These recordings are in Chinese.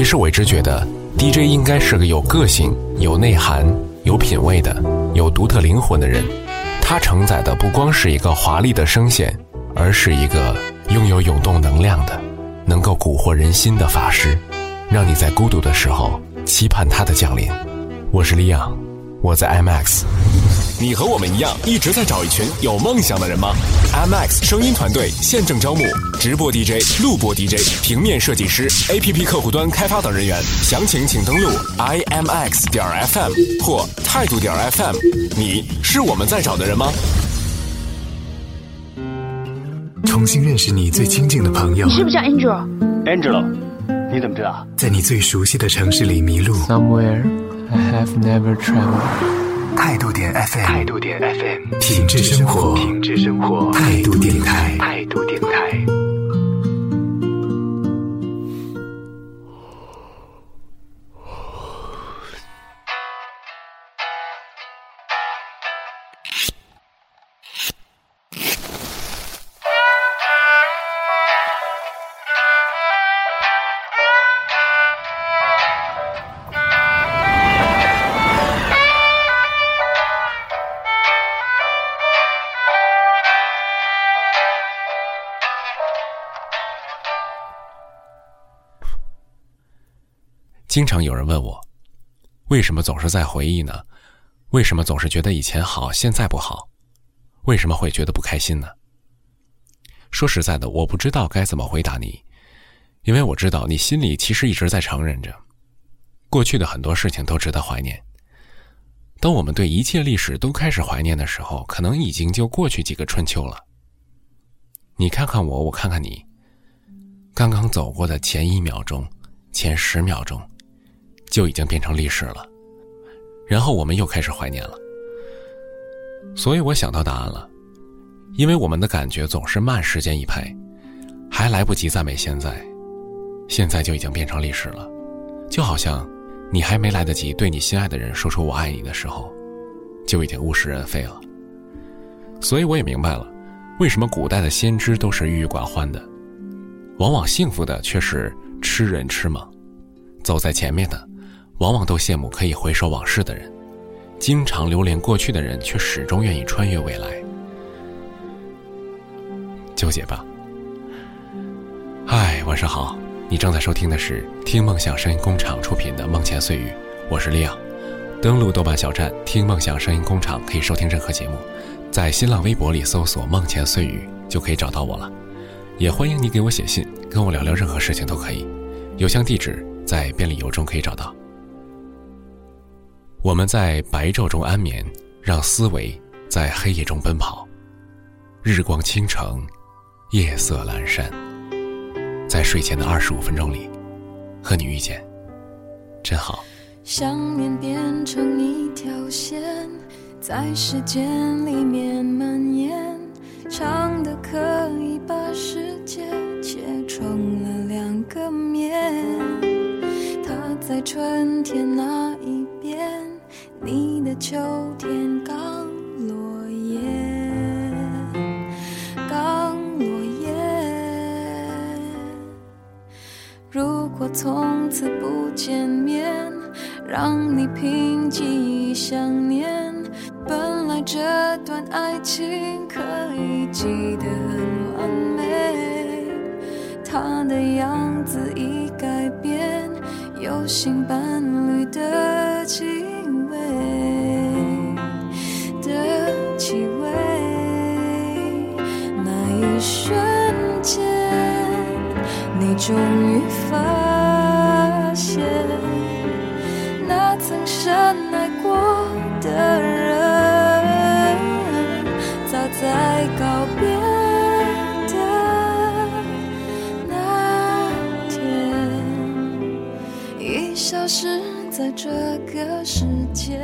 其实我一直觉得，DJ 应该是个有个性、有内涵、有品味的、有独特灵魂的人。他承载的不光是一个华丽的声线，而是一个拥有涌动能量的、能够蛊惑人心的法师，让你在孤独的时候期盼他的降临。我是李昂，我在 IMAX。你和我们一样，一直在找一群有梦想的人吗？IMAX 声音团队现正招募直播 DJ、录播 DJ、平面设计师、APP 客户端开发等人员。详情请登录 IMX 点 FM 或态度点 FM。你是我们在找的人吗？重新认识你最亲近的朋友。你是不是叫 Angel？Angel，你怎么知道？在你最熟悉的城市里迷路。Somewhere I have never traveled. 态度点 FM，态度点 FM，品质生活，品质生活，态度电台，态度电台。经常有人问我，为什么总是在回忆呢？为什么总是觉得以前好，现在不好？为什么会觉得不开心呢？说实在的，我不知道该怎么回答你，因为我知道你心里其实一直在承认着，过去的很多事情都值得怀念。当我们对一切历史都开始怀念的时候，可能已经就过去几个春秋了。你看看我，我看看你，刚刚走过的前一秒钟，前十秒钟。就已经变成历史了，然后我们又开始怀念了。所以我想到答案了，因为我们的感觉总是慢时间一拍，还来不及赞美现在，现在就已经变成历史了，就好像你还没来得及对你心爱的人说出我爱你的时候，就已经物是人非了。所以我也明白了，为什么古代的先知都是郁郁寡欢的，往往幸福的却是痴人痴梦，走在前面的。往往都羡慕可以回首往事的人，经常留恋过去的人，却始终愿意穿越未来。纠结吧。嗨，晚上好，你正在收听的是听梦想声音工厂出品的《梦前碎语》，我是利昂。登录豆瓣小站听梦想声音工厂，可以收听任何节目。在新浪微博里搜索“梦前碎语”就可以找到我了。也欢迎你给我写信，跟我聊聊任何事情都可以。邮箱地址在便利邮中可以找到。我们在白昼中安眠，让思维在黑夜中奔跑。日光倾城，夜色阑珊。在睡前的二十五分钟里，和你遇见，真好。想念变成一条线，在时间里面蔓延，长的可以把世界切成了两个面。它在春天那一边。你的秋天刚落叶，刚落叶。如果从此不见面，让你凭记想念。本来这段爱情可以记得很完美，他的样子已改变，有新伴侣的瞬间，你。终于发现，那曾深爱过的人，早在告别的那天，已消失在这个世界。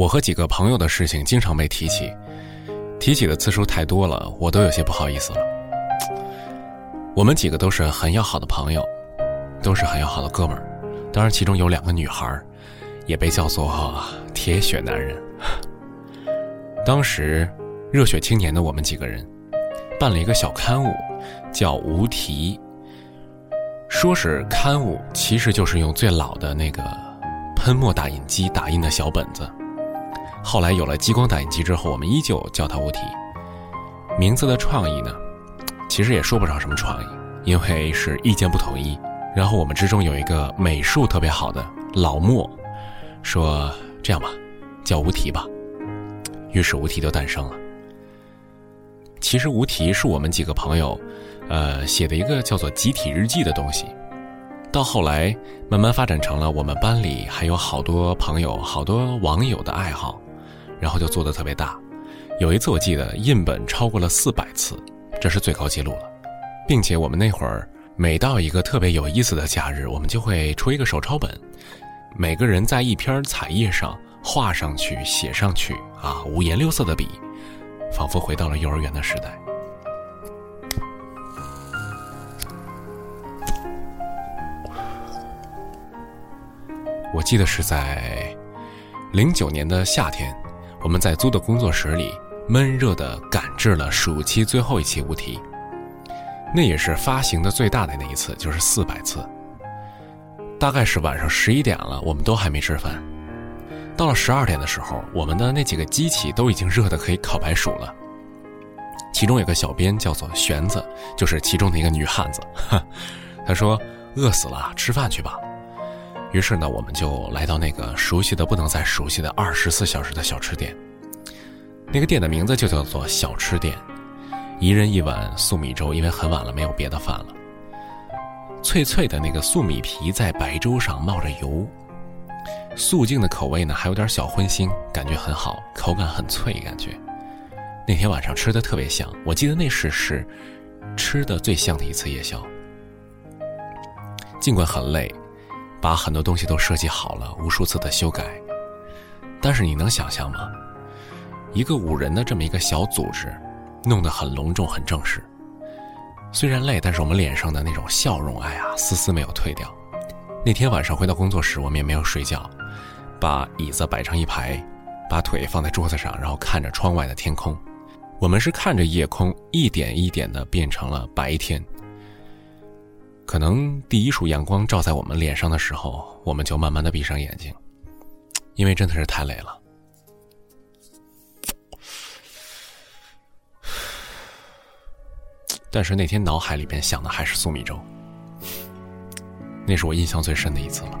我和几个朋友的事情经常被提起，提起的次数太多了，我都有些不好意思了。我们几个都是很要好的朋友，都是很要好的哥们儿，当然其中有两个女孩，也被叫做铁血男人。当时，热血青年的我们几个人，办了一个小刊物，叫《无题》。说是刊物，其实就是用最老的那个喷墨打印机打印的小本子。后来有了激光打印机之后，我们依旧叫它《无题》。名字的创意呢，其实也说不上什么创意，因为是意见不统一。然后我们之中有一个美术特别好的老莫，说：“这样吧，叫无题吧。”于是无题就诞生了。其实无题是我们几个朋友，呃，写的一个叫做集体日记的东西。到后来慢慢发展成了我们班里还有好多朋友、好多网友的爱好，然后就做的特别大。有一次我记得印本超过了四百次，这是最高记录了，并且我们那会儿。每到一个特别有意思的假日，我们就会出一个手抄本，每个人在一篇彩页上画上去、写上去，啊，五颜六色的笔，仿佛回到了幼儿园的时代。我记得是在零九年的夏天，我们在租的工作室里闷热的赶制了暑期最后一期无题。那也是发行的最大的那一次，就是四百次。大概是晚上十一点了，我们都还没吃饭。到了十二点的时候，我们的那几个机器都已经热的可以烤白薯了。其中有个小编叫做玄子，就是其中的一个女汉子。她说：“饿死了，吃饭去吧。”于是呢，我们就来到那个熟悉的不能再熟悉的二十四小时的小吃店。那个店的名字就叫做小吃店。一人一碗素米粥，因为很晚了，没有别的饭了。脆脆的那个素米皮在白粥上冒着油，素净的口味呢，还有点小荤腥，感觉很好，口感很脆，感觉。那天晚上吃的特别香，我记得那是是吃的最香的一次夜宵。尽管很累，把很多东西都设计好了，无数次的修改，但是你能想象吗？一个五人的这么一个小组织。弄得很隆重，很正式。虽然累，但是我们脸上的那种笑容，哎呀，丝丝没有退掉。那天晚上回到工作室，我们也没有睡觉，把椅子摆成一排，把腿放在桌子上，然后看着窗外的天空。我们是看着夜空一点一点的变成了白天。可能第一束阳光照在我们脸上的时候，我们就慢慢的闭上眼睛，因为真的是太累了。但是那天脑海里边想的还是苏米粥，那是我印象最深的一次了。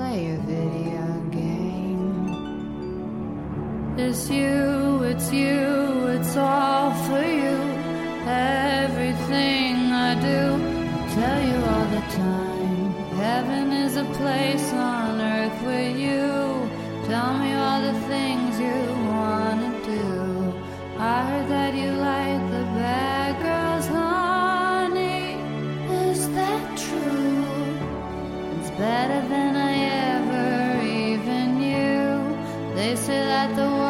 play a video game. It's you, it's you, it's all for you. Everything I do, I tell you all the time. Heaven is a place on earth with you. Tell me all the things you wanna do. I heard that you like the bad girls, honey. Is that true? It's better than that the swinging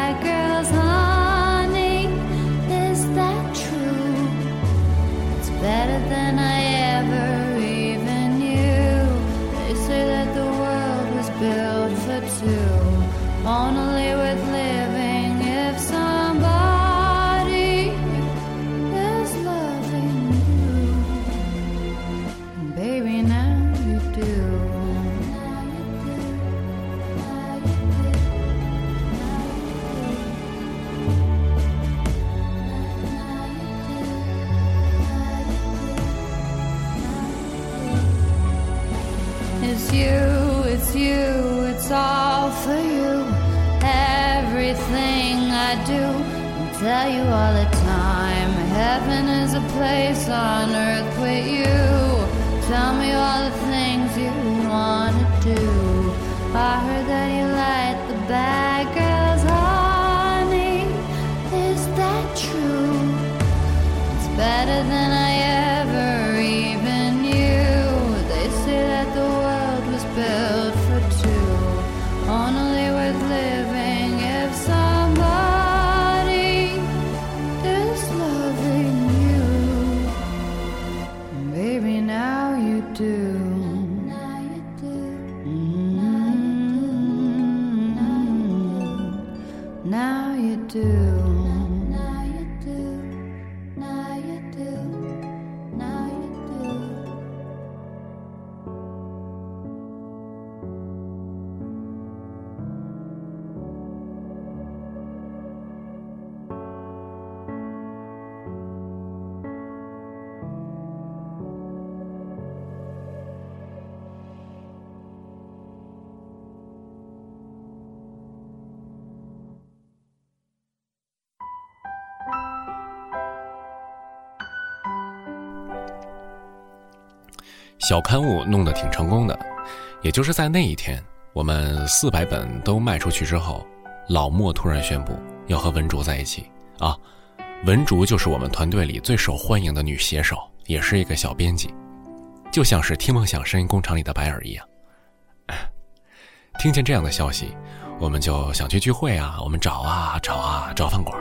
built for two, only with living tell you all the time. Heaven is a place on earth with you. Tell me all the things you wanna do. I heard that you like the bad 小刊物弄得挺成功的，也就是在那一天，我们四百本都卖出去之后，老莫突然宣布要和文竹在一起啊。文竹就是我们团队里最受欢迎的女写手，也是一个小编辑，就像是听梦想声音工厂里的白耳一样。听见这样的消息，我们就想去聚会啊，我们找啊找啊找饭馆。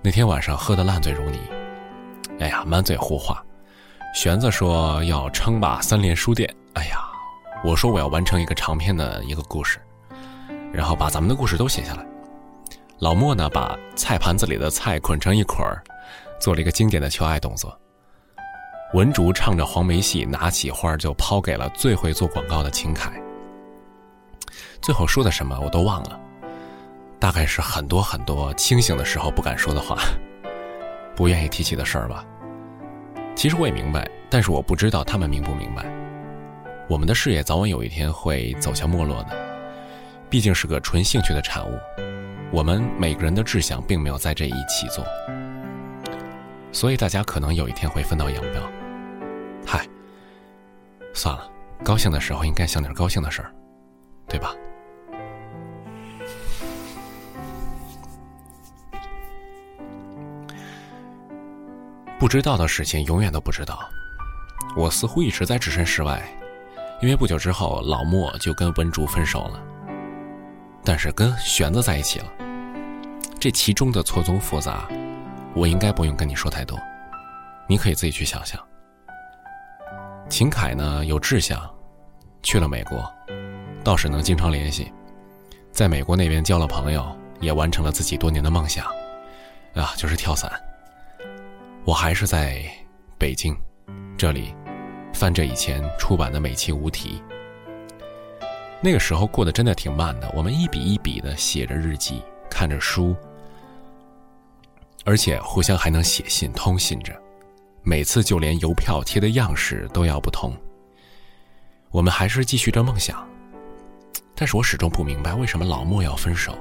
那天晚上喝得烂醉如泥，哎呀，满嘴胡话。玄子说要称霸三联书店，哎呀，我说我要完成一个长篇的一个故事，然后把咱们的故事都写下来。老莫呢，把菜盘子里的菜捆成一捆儿，做了一个经典的求爱动作。文竹唱着黄梅戏，拿起花就抛给了最会做广告的秦凯。最后说的什么我都忘了，大概是很多很多清醒的时候不敢说的话，不愿意提起的事儿吧。其实我也明白，但是我不知道他们明不明白。我们的事业早晚有一天会走向没落的，毕竟是个纯兴趣的产物。我们每个人的志向并没有在这一起做，所以大家可能有一天会分道扬镳。嗨，算了，高兴的时候应该想点高兴的事儿，对吧？不知道的事情永远都不知道。我似乎一直在置身事外，因为不久之后老莫就跟文竹分手了，但是跟玄子在一起了。这其中的错综复杂，我应该不用跟你说太多，你可以自己去想象。秦凯呢有志向，去了美国，倒是能经常联系，在美国那边交了朋友，也完成了自己多年的梦想，啊，就是跳伞。我还是在北京，这里翻着以前出版的每期无题。那个时候过得真的挺慢的，我们一笔一笔的写着日记，看着书，而且互相还能写信通信着。每次就连邮票贴的样式都要不同。我们还是继续着梦想，但是我始终不明白为什么老莫要分手，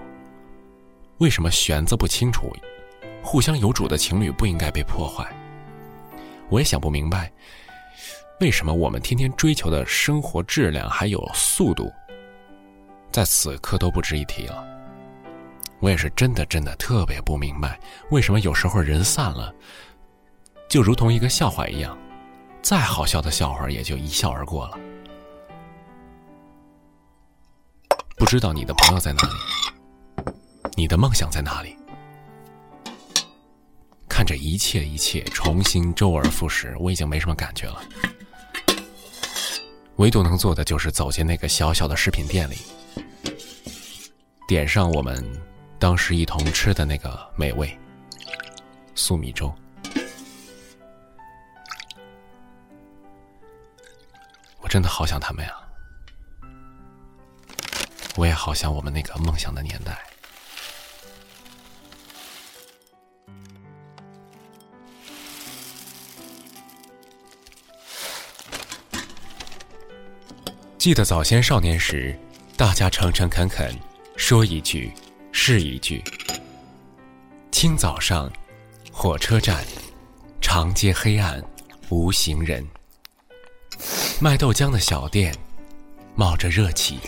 为什么玄子不清楚。互相有主的情侣不应该被破坏。我也想不明白，为什么我们天天追求的生活质量还有速度，在此刻都不值一提了。我也是真的真的特别不明白，为什么有时候人散了，就如同一个笑话一样，再好笑的笑话也就一笑而过了。不知道你的朋友在哪里，你的梦想在哪里？看着一切一切重新周而复始，我已经没什么感觉了。唯独能做的就是走进那个小小的食品店里，点上我们当时一同吃的那个美味粟米粥。我真的好想他们呀！我也好想我们那个梦想的年代。记得早先少年时，大家诚诚恳恳，说一句是一句。清早上，火车站，长街黑暗，无行人。卖豆浆的小店，冒着热气。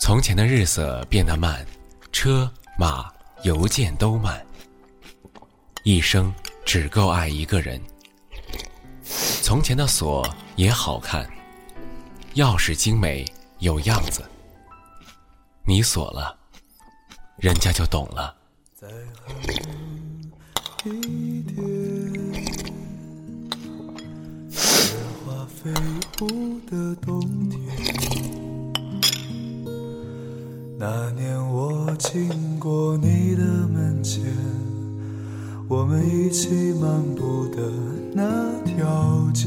从前的日色变得慢，车马邮件都慢。一生只够爱一个人。从前的锁也好看。钥匙精美有样子，你锁了，人家就懂了。再狠一点，雪花飞舞的冬天。那年我经过你的门前，我们一起漫步的那条街。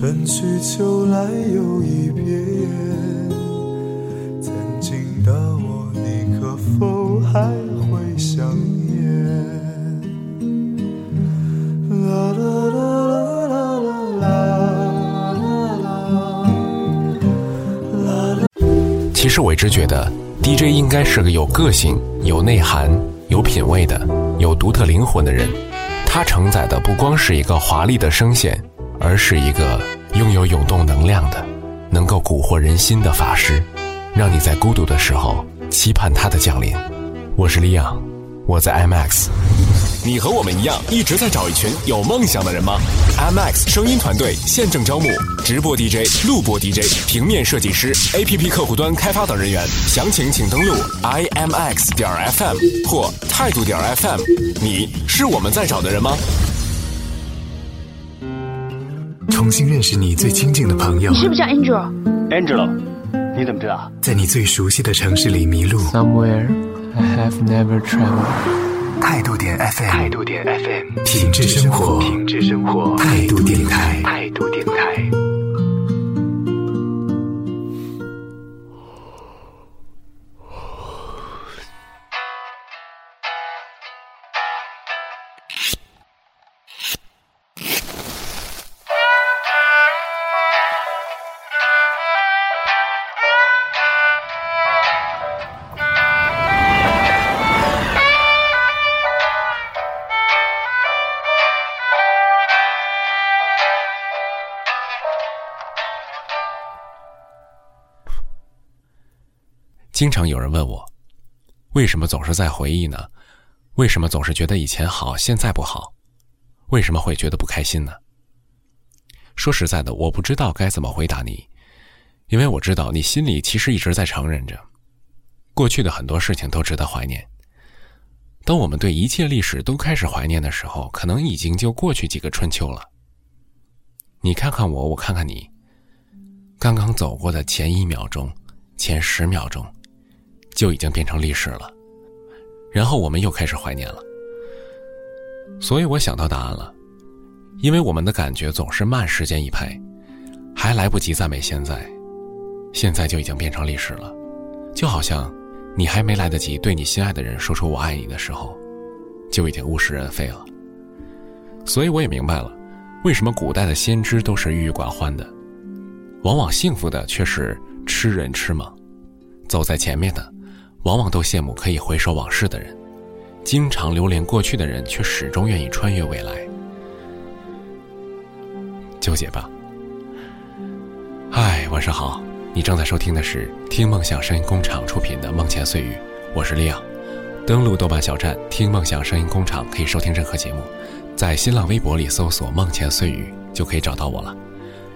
春去秋来又一遍。曾经的我，你可否还会想念？啦啦啦啦啦啦啦啦啦啦。其实我一直觉得，DJ 应该是个有个性、有内涵、有品味的、有独特灵魂的人。它承载的不光是一个华丽的声线。而是一个拥有涌动能量的、能够蛊惑人心的法师，让你在孤独的时候期盼他的降临。我是李昂，我在 IMAX。你和我们一样，一直在找一群有梦想的人吗？IMAX 声音团队现正招募直播 DJ、录播 DJ、平面设计师、APP 客户端开发等人员。详情请登录 IMAX 点 FM 或态度点 FM。你是我们在找的人吗？重新认识你最亲近的朋友。你是不是叫 Angel？Angel，你怎么知道？在你最熟悉的城市里迷路。Somewhere I have never traveled。态度点 FM。态度点 FM。品质生活。品质生活。态度电台。态度电台。经常有人问我，为什么总是在回忆呢？为什么总是觉得以前好，现在不好？为什么会觉得不开心呢？说实在的，我不知道该怎么回答你，因为我知道你心里其实一直在承认着，过去的很多事情都值得怀念。当我们对一切历史都开始怀念的时候，可能已经就过去几个春秋了。你看看我，我看看你，刚刚走过的前一秒钟、前十秒钟，就已经变成历史了。然后我们又开始怀念了。所以我想到答案了，因为我们的感觉总是慢时间一拍，还来不及赞美现在，现在就已经变成历史了，就好像。你还没来得及对你心爱的人说出“我爱你”的时候，就已经物是人非了。所以我也明白了，为什么古代的先知都是郁郁寡欢的，往往幸福的却是痴人痴梦。走在前面的，往往都羡慕可以回首往事的人；经常留恋过去的人，却始终愿意穿越未来。纠结吧。嗨，晚上好。你正在收听的是听梦想声音工厂出品的《梦前碎语》，我是利昂。登录豆瓣小站听梦想声音工厂可以收听任何节目，在新浪微博里搜索“梦前碎语”就可以找到我了。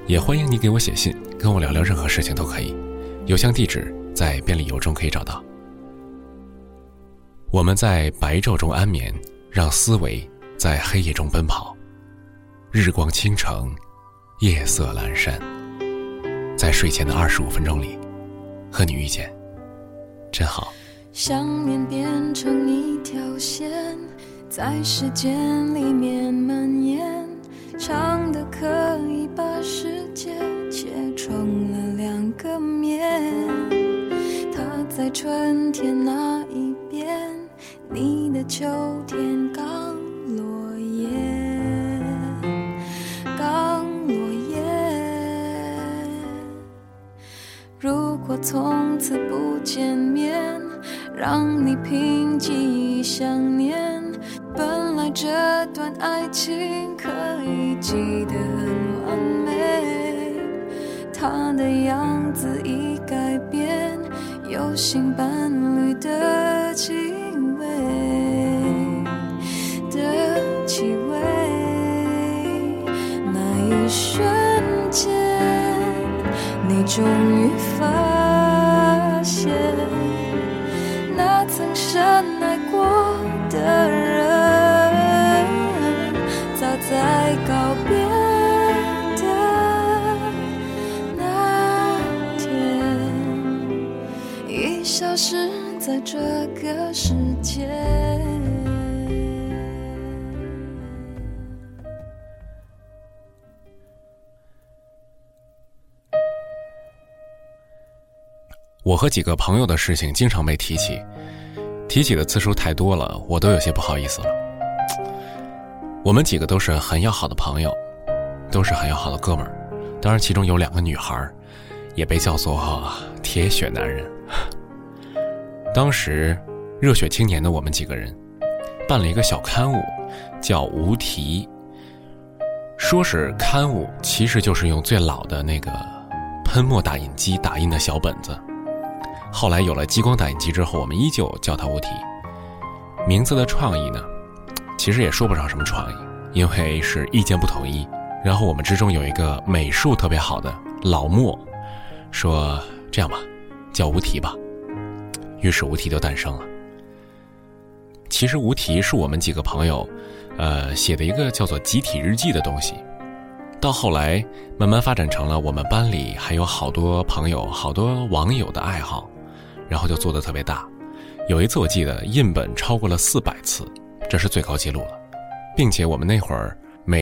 也欢迎你给我写信，跟我聊聊任何事情都可以。邮箱地址在便利邮中可以找到。我们在白昼中安眠，让思维在黑夜中奔跑。日光倾城，夜色阑珊。在睡前的二十五分钟里，和你遇见，真好。想念变成一条线，在时间里面蔓延，长的可以把世界切成了两个面。他在春天那一边，你的秋天刚。我和几个朋友的事情经常被提起。提起的次数太多了，我都有些不好意思了。我们几个都是很要好的朋友，都是很要好的哥们儿。当然，其中有两个女孩也被叫做“铁血男人”。当时，热血青年的我们几个人，办了一个小刊物，叫《无题》。说是刊物，其实就是用最老的那个喷墨打印机打印的小本子。后来有了激光打印机之后，我们依旧叫它“无题”。名字的创意呢，其实也说不上什么创意，因为是意见不统一。然后我们之中有一个美术特别好的老莫，说：“这样吧，叫‘无题’吧。”于是“无题”就诞生了。其实“无题”是我们几个朋友，呃，写的一个叫做集体日记的东西。到后来，慢慢发展成了我们班里还有好多朋友、好多网友的爱好。然后就做的特别大，有一次我记得印本超过了四百次，这是最高记录了，并且我们那会儿